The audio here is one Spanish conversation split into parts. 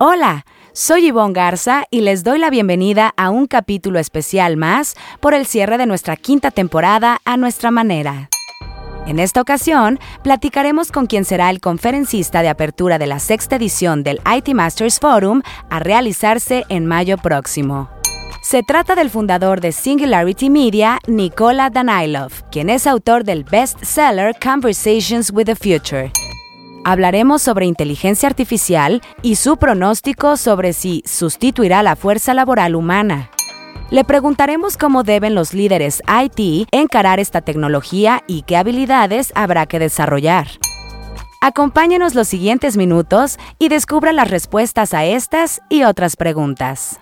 Hola, soy Yvonne Garza y les doy la bienvenida a un capítulo especial más por el cierre de nuestra quinta temporada a nuestra manera. En esta ocasión, platicaremos con quien será el conferencista de apertura de la sexta edición del IT Masters Forum a realizarse en mayo próximo. Se trata del fundador de Singularity Media, Nikola Danilov, quien es autor del bestseller Conversations with the Future. Hablaremos sobre inteligencia artificial y su pronóstico sobre si sustituirá la fuerza laboral humana. Le preguntaremos cómo deben los líderes IT encarar esta tecnología y qué habilidades habrá que desarrollar. Acompáñenos los siguientes minutos y descubra las respuestas a estas y otras preguntas.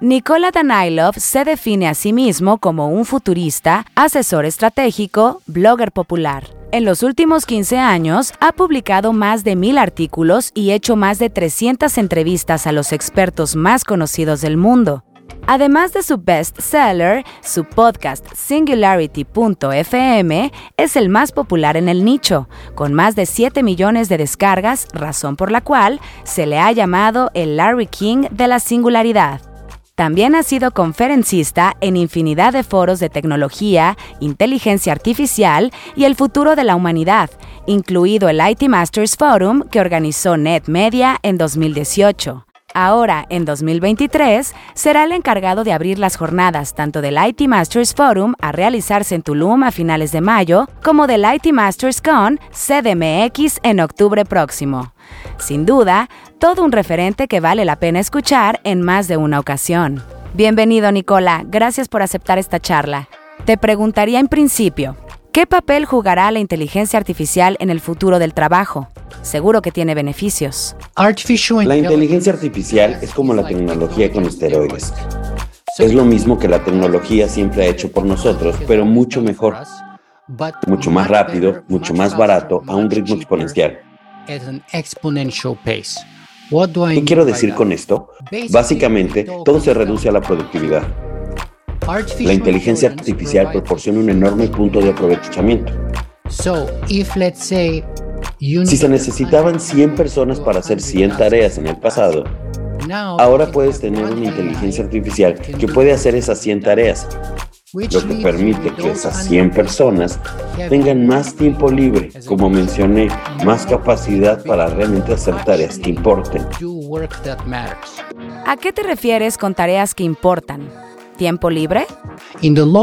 Nikola Danilov se define a sí mismo como un futurista, asesor estratégico, blogger popular. En los últimos 15 años ha publicado más de mil artículos y hecho más de 300 entrevistas a los expertos más conocidos del mundo. Además de su bestseller, su podcast Singularity.fm es el más popular en el nicho, con más de 7 millones de descargas, razón por la cual se le ha llamado el Larry King de la singularidad. También ha sido conferencista en infinidad de foros de tecnología, inteligencia artificial y el futuro de la humanidad, incluido el IT Masters Forum que organizó NetMedia en 2018. Ahora, en 2023, será el encargado de abrir las jornadas tanto del IT Masters Forum a realizarse en Tulum a finales de mayo, como del IT Masters Con CDMX en octubre próximo. Sin duda, todo un referente que vale la pena escuchar en más de una ocasión. Bienvenido, Nicola. Gracias por aceptar esta charla. Te preguntaría en principio, ¿qué papel jugará la inteligencia artificial en el futuro del trabajo? Seguro que tiene beneficios. La inteligencia artificial es como la tecnología con esteroides. Es lo mismo que la tecnología siempre ha hecho por nosotros, pero mucho mejor, mucho más rápido, mucho más barato, a un ritmo exponencial. ¿Qué quiero decir con esto? Básicamente, todo se reduce a la productividad. La inteligencia artificial proporciona un enorme punto de aprovechamiento. Si se necesitaban 100 personas para hacer 100 tareas en el pasado, ahora puedes tener una inteligencia artificial que puede hacer esas 100 tareas, lo que permite que esas 100 personas tengan más tiempo libre, como mencioné, más capacidad para realmente hacer tareas que importen. ¿A qué te refieres con tareas que importan? ¿Tiempo libre?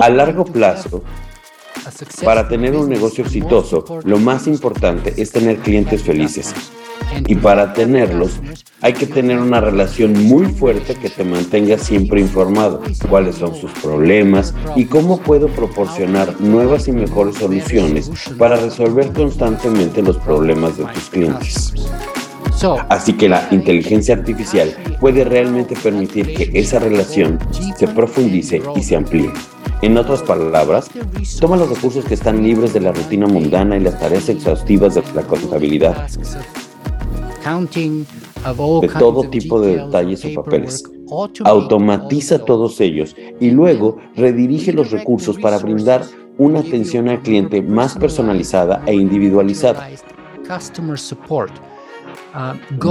A largo plazo, para tener un negocio exitoso, lo más importante es tener clientes felices. Y para tenerlos, hay que tener una relación muy fuerte que te mantenga siempre informado, cuáles son sus problemas y cómo puedo proporcionar nuevas y mejores soluciones para resolver constantemente los problemas de tus clientes. Así que la inteligencia artificial puede realmente permitir que esa relación se profundice y se amplíe. En otras palabras, toma los recursos que están libres de la rutina mundana y las tareas exhaustivas de la contabilidad, de todo tipo de detalles o papeles. Automatiza todos ellos y luego redirige los recursos para brindar una atención al cliente más personalizada e individualizada.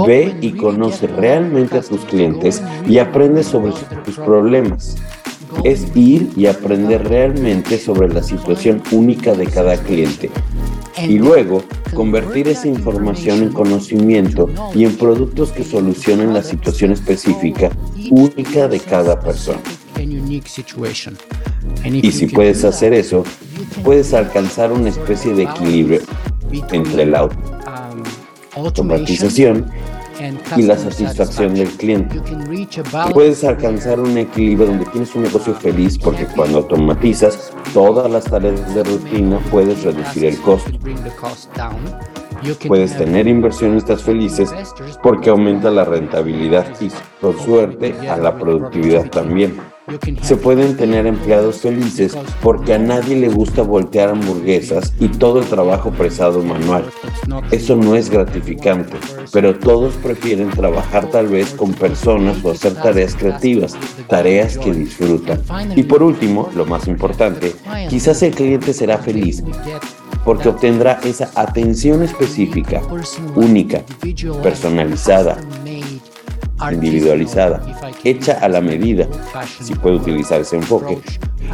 Ve y conoce realmente a tus clientes y aprende sobre sus problemas. Es ir y aprender realmente sobre la situación única de cada cliente y luego convertir esa información en conocimiento y en productos que solucionen la situación específica única de cada persona. Y si puedes hacer eso, puedes alcanzar una especie de equilibrio entre la automatización y la satisfacción del cliente. Puedes alcanzar un equilibrio donde tienes un negocio feliz porque cuando automatizas todas las tareas de rutina puedes reducir el costo. Puedes tener inversionistas felices porque aumenta la rentabilidad y, por suerte, a la productividad también. Se pueden tener empleados felices porque a nadie le gusta voltear hamburguesas y todo el trabajo pesado manual. Eso no es gratificante, pero todos prefieren trabajar tal vez con personas o hacer tareas creativas, tareas que disfrutan. Y por último, lo más importante, quizás el cliente será feliz porque obtendrá esa atención específica, única, personalizada, individualizada, hecha a la medida, si puede utilizar ese enfoque,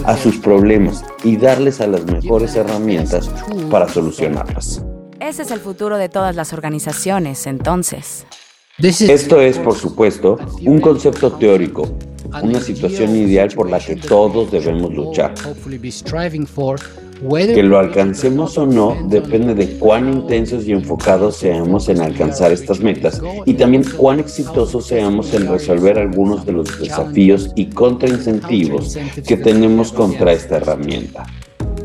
a sus problemas y darles a las mejores herramientas para solucionarlas. Ese es el futuro de todas las organizaciones, entonces. Esto es, por supuesto, un concepto teórico, una situación ideal por la que todos debemos luchar. Que lo alcancemos o no depende de cuán intensos y enfocados seamos en alcanzar estas metas y también cuán exitosos seamos en resolver algunos de los desafíos y contraincentivos que tenemos contra esta herramienta.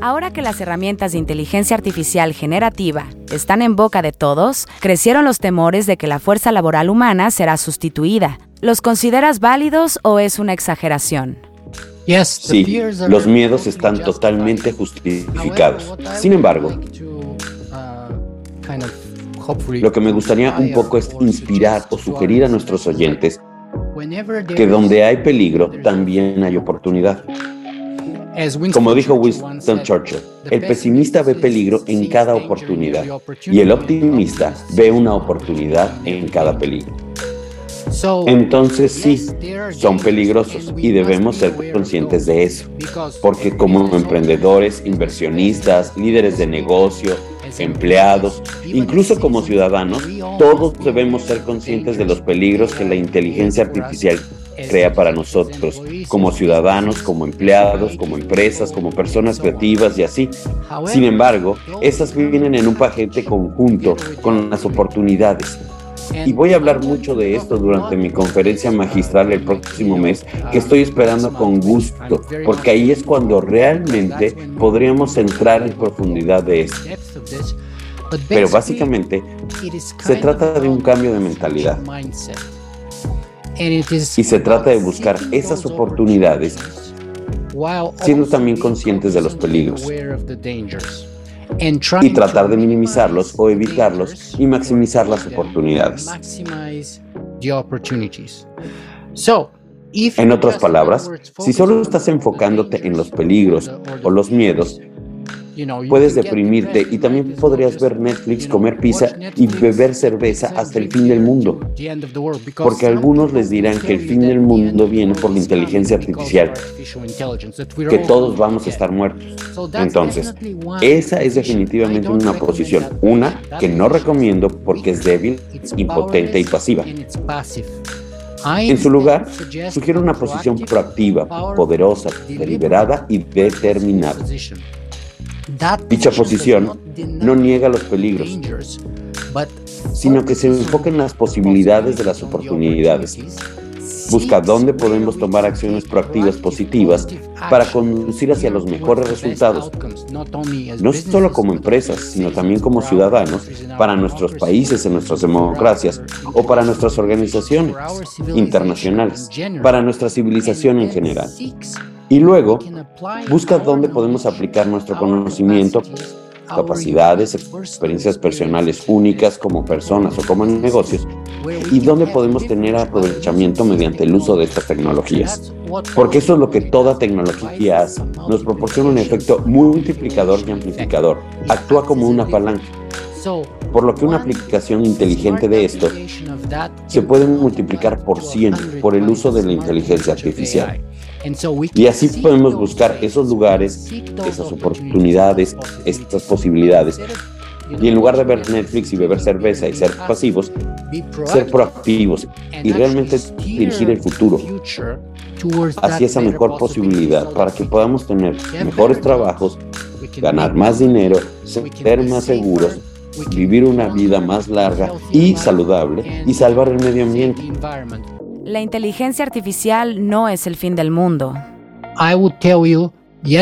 Ahora que las herramientas de inteligencia artificial generativa están en boca de todos, crecieron los temores de que la fuerza laboral humana será sustituida. ¿Los consideras válidos o es una exageración? Sí, los miedos están totalmente justificados. Sin embargo, lo que me gustaría un poco es inspirar o sugerir a nuestros oyentes que donde hay peligro también hay oportunidad. Como dijo Winston Churchill, el pesimista ve peligro en cada oportunidad y el optimista ve una oportunidad en cada peligro. Entonces sí, son peligrosos y debemos ser conscientes de eso, porque como emprendedores, inversionistas, líderes de negocio, empleados, incluso como ciudadanos, todos debemos ser conscientes de los peligros que la inteligencia artificial crea para nosotros, como ciudadanos, como empleados, como empresas, como personas creativas y así. Sin embargo, esas vienen en un paquete conjunto con las oportunidades y voy a hablar mucho de esto durante mi conferencia magistral el próximo mes, que estoy esperando con gusto, porque ahí es cuando realmente podríamos entrar en profundidad de esto. Pero básicamente se trata de un cambio de mentalidad. Y se trata de buscar esas oportunidades siendo también conscientes de los peligros y tratar de minimizarlos o evitarlos y maximizar las oportunidades. En otras palabras, si solo estás enfocándote en los peligros o los miedos, Puedes deprimirte y también podrías ver Netflix, comer pizza y beber cerveza hasta el fin del mundo. Porque algunos les dirán que el fin del mundo viene por la inteligencia artificial, que todos vamos a estar muertos. Entonces, esa es definitivamente una posición, una que no recomiendo porque es débil, impotente y pasiva. En su lugar, sugiero una posición proactiva, poderosa, deliberada y determinada. Dicha posición no niega los peligros, sino que se enfoca en las posibilidades de las oportunidades. Busca dónde podemos tomar acciones proactivas positivas para conducir hacia los mejores resultados, no solo como empresas, sino también como ciudadanos, para nuestros países, en nuestras democracias o para nuestras organizaciones internacionales, para nuestra civilización en general. Y luego, busca dónde podemos aplicar nuestro conocimiento, capacidades, experiencias personales únicas como personas o como negocios y dónde podemos tener aprovechamiento mediante el uso de estas tecnologías. Porque eso es lo que toda tecnología hace. Nos proporciona un efecto multiplicador y amplificador. Actúa como una palanca. Por lo que una aplicación inteligente de esto se puede multiplicar por 100 por el uso de la inteligencia artificial. Y así podemos buscar esos lugares, esas oportunidades, estas posibilidades. Y en lugar de ver Netflix y beber cerveza y ser pasivos, ser proactivos y realmente dirigir el futuro hacia esa mejor posibilidad para que podamos tener mejores trabajos, ganar más dinero, ser más seguros, vivir una vida más larga y saludable y salvar el medio ambiente. La inteligencia artificial no es el fin del mundo.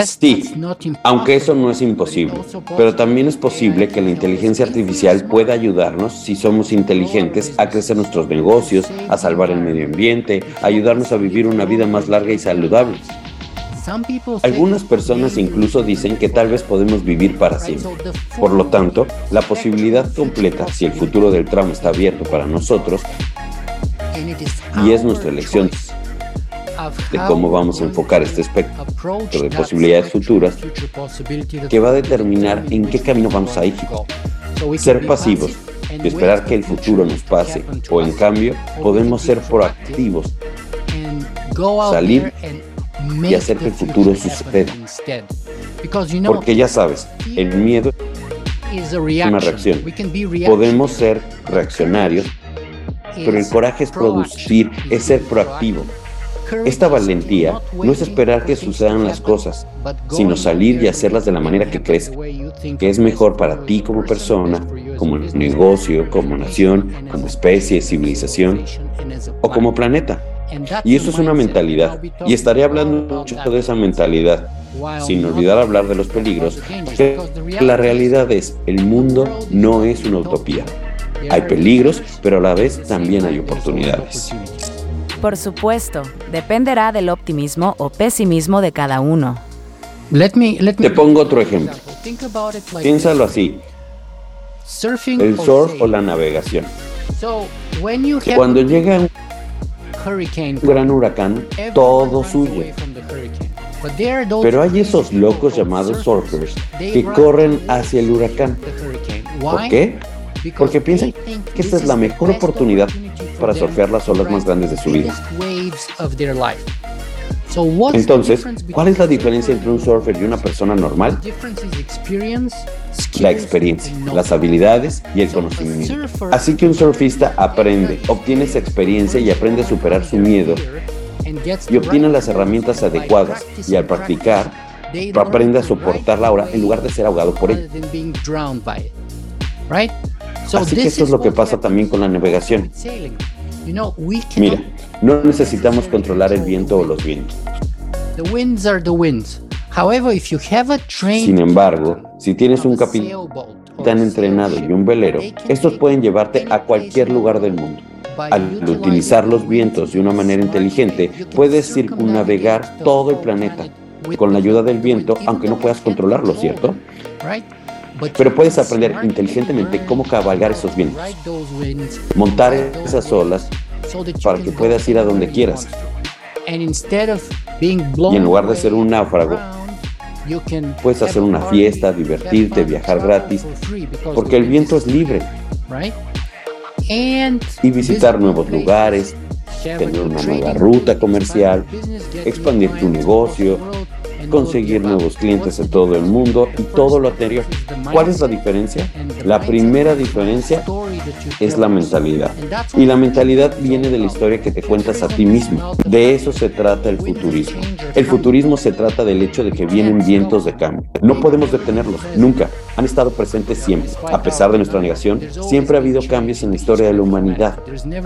Sí, aunque eso no es imposible, pero también es posible que la inteligencia artificial pueda ayudarnos si somos inteligentes a crecer nuestros negocios, a salvar el medio ambiente, a ayudarnos a vivir una vida más larga y saludable. Algunas personas incluso dicen que tal vez podemos vivir para siempre. Por lo tanto, la posibilidad completa, si el futuro del tramo está abierto para nosotros, y es nuestra elección de cómo vamos a enfocar este espectro de posibilidades futuras que va a determinar en qué camino vamos a ir. Ser pasivos y esperar que el futuro nos pase, o en cambio podemos ser proactivos, salir y hacer que el futuro suceda. Porque ya sabes, el miedo es una reacción. Podemos ser reaccionarios, pero el coraje es producir, es ser proactivo. Esta valentía no es esperar que sucedan las cosas, sino salir y hacerlas de la manera que crees que es mejor para ti como persona, como negocio, como nación, como especie, civilización o como planeta. Y eso es una mentalidad. Y estaré hablando mucho de esa mentalidad, sin olvidar hablar de los peligros, que la realidad es, el mundo no es una utopía. Hay peligros, pero a la vez también hay oportunidades. Por supuesto, dependerá del optimismo o pesimismo de cada uno. Te pongo otro ejemplo. Piénsalo así. El surf o la navegación. Cuando llega un gran huracán, todo huye. Pero hay esos locos llamados surfers que corren hacia el huracán. ¿Por qué? Porque piensan que esta es la mejor oportunidad para surfear las olas más grandes de su vida. Entonces, ¿cuál es la diferencia entre un surfer y una persona normal? La experiencia, las habilidades y el conocimiento. Así que un surfista aprende, obtiene esa experiencia y aprende a superar su miedo y obtiene las herramientas adecuadas y al practicar aprende a soportar la hora en lugar de ser ahogado por ella. Así que esto es lo que pasa también con la navegación. Mira, no necesitamos controlar el viento o los vientos. Sin embargo, si tienes un capitán entrenado y un velero, estos pueden llevarte a cualquier lugar del mundo. Al utilizar los vientos de una manera inteligente, puedes circunnavegar todo el planeta con la ayuda del viento, aunque no puedas controlarlo, ¿cierto? Pero puedes aprender inteligentemente cómo cabalgar esos vientos, montar esas olas para que puedas ir a donde quieras. Y en lugar de ser un náufrago, puedes hacer una fiesta, divertirte, viajar gratis, porque el viento es libre. Y visitar nuevos lugares, tener una nueva ruta comercial, expandir tu negocio, conseguir nuevos clientes en todo el mundo y todo lo anterior. ¿Cuál es la diferencia? La primera diferencia es la mentalidad. Y la mentalidad viene de la historia que te cuentas a ti mismo. De eso se trata el futurismo. El futurismo se trata del hecho de que vienen vientos de cambio. No podemos detenerlos, nunca. Han estado presentes siempre. A pesar de nuestra negación, siempre ha habido cambios en la historia de la humanidad.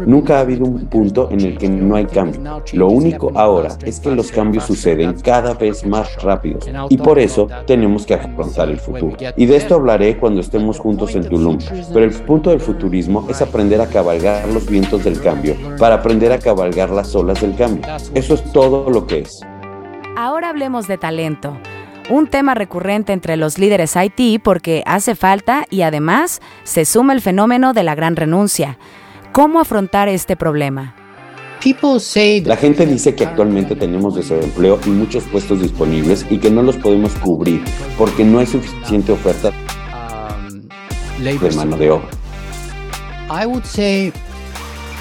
Nunca ha habido un punto en el que no hay cambio. Lo único ahora es que los cambios suceden cada vez más rápidos y por eso tenemos que afrontar el futuro. Y de esto hablaré cuando estemos juntos en Tulum. Pero el punto del futurismo es aprender a cabalgar los vientos del cambio para aprender a cabalgar las olas del cambio. Eso es todo lo que es. Ahora hablemos de talento. Un tema recurrente entre los líderes IT porque hace falta y además se suma el fenómeno de la gran renuncia. ¿Cómo afrontar este problema? La gente dice que actualmente tenemos desempleo y muchos puestos disponibles y que no los podemos cubrir porque no hay suficiente oferta um, de mano de obra.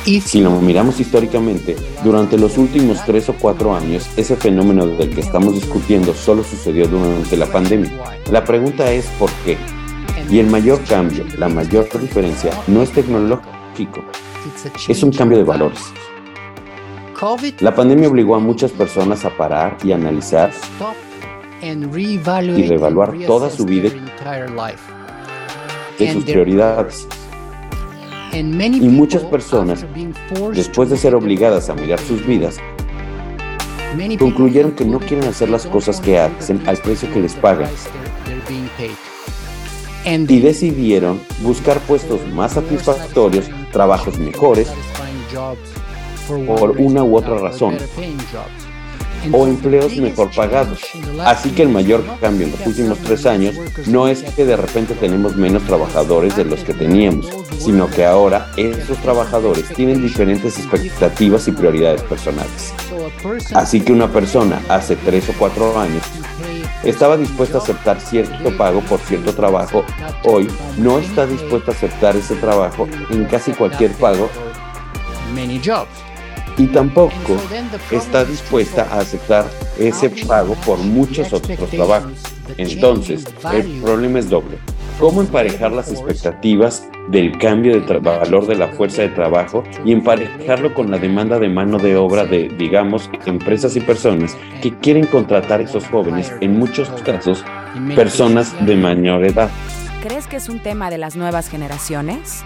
Si lo miramos históricamente, durante los últimos tres o cuatro años, ese fenómeno del que estamos discutiendo solo sucedió durante la pandemia. La pregunta es ¿por qué? Y el mayor cambio, la mayor diferencia, no es tecnológico, es un cambio de valores. La pandemia obligó a muchas personas a parar y analizar y reevaluar toda su vida y sus prioridades. Y muchas personas, después de ser obligadas a mirar sus vidas, concluyeron que no quieren hacer las cosas que hacen al precio que les pagan. Y decidieron buscar puestos más satisfactorios, trabajos mejores por una u otra razón o empleos mejor pagados. Así que el mayor cambio en los últimos tres años no es que de repente tenemos menos trabajadores de los que teníamos, sino que ahora esos trabajadores tienen diferentes expectativas y prioridades personales. Así que una persona hace tres o cuatro años estaba dispuesta a aceptar cierto pago por cierto trabajo, hoy no está dispuesta a aceptar ese trabajo en casi cualquier pago y tampoco está dispuesta a aceptar ese pago por muchos otros trabajos. Entonces, el problema es doble. ¿Cómo emparejar las expectativas del cambio de valor de la fuerza de trabajo y emparejarlo con la demanda de mano de obra de, digamos, empresas y personas que quieren contratar a esos jóvenes, en muchos casos, personas de mayor edad? ¿Crees que es un tema de las nuevas generaciones?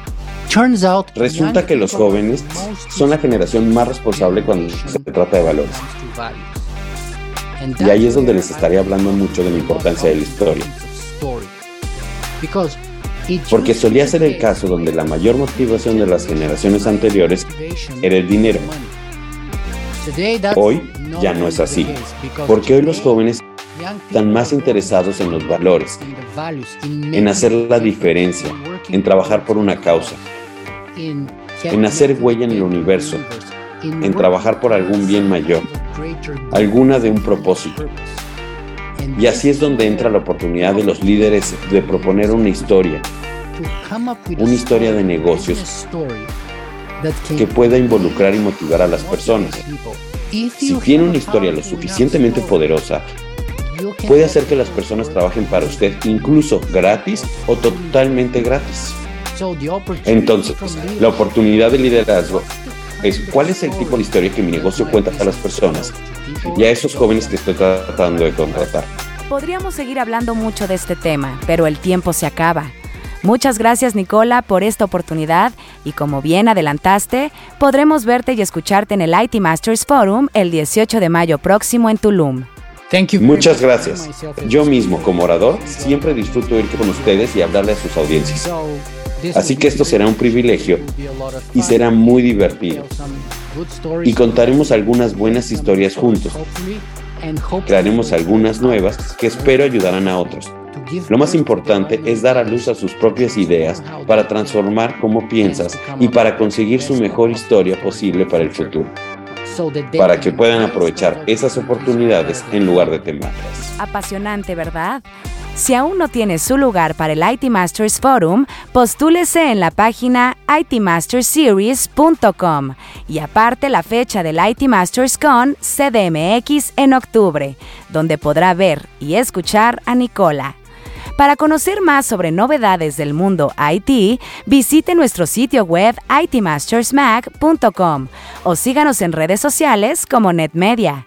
Resulta que los jóvenes son la generación más responsable cuando se trata de valores. Y ahí es donde les estaría hablando mucho de la importancia de la historia. Porque solía ser el caso donde la mayor motivación de las generaciones anteriores era el dinero. Hoy ya no es así, porque hoy los jóvenes están más interesados en los valores, en hacer la diferencia, en trabajar por una causa, en hacer huella en el universo, en trabajar por algún bien mayor, alguna de un propósito. Y así es donde entra la oportunidad de los líderes de proponer una historia, una historia de negocios que pueda involucrar y motivar a las personas. Si tiene una historia lo suficientemente poderosa, puede hacer que las personas trabajen para usted incluso gratis o totalmente gratis. Entonces, la oportunidad de liderazgo es cuál es el tipo de historia que mi negocio cuenta a las personas y a esos jóvenes que estoy tratando de contratar. Podríamos seguir hablando mucho de este tema, pero el tiempo se acaba. Muchas gracias Nicola por esta oportunidad y como bien adelantaste, podremos verte y escucharte en el IT Masters Forum el 18 de mayo próximo en Tulum. Muchas gracias. Yo mismo, como orador, siempre disfruto ir con ustedes y hablarle a sus audiencias. Así que esto será un privilegio y será muy divertido. Y contaremos algunas buenas historias juntos. Crearemos algunas nuevas que espero ayudarán a otros. Lo más importante es dar a luz a sus propias ideas para transformar cómo piensas y para conseguir su mejor historia posible para el futuro. Para que puedan aprovechar esas oportunidades en lugar de temerlas. Apasionante, ¿verdad? Si aún no tiene su lugar para el IT Masters Forum, postúlese en la página itmasterseries.com y aparte la fecha del IT Masters Con CDMX en octubre, donde podrá ver y escuchar a Nicola. Para conocer más sobre novedades del mundo IT, visite nuestro sitio web itmastersmag.com o síganos en redes sociales como NetMedia.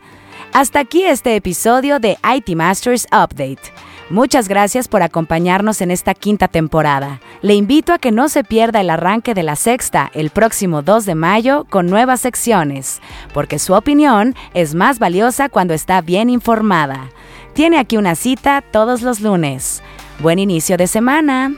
Hasta aquí este episodio de IT Masters Update. Muchas gracias por acompañarnos en esta quinta temporada. Le invito a que no se pierda el arranque de la sexta el próximo 2 de mayo con nuevas secciones, porque su opinión es más valiosa cuando está bien informada. Tiene aquí una cita todos los lunes. Buen inicio de semana.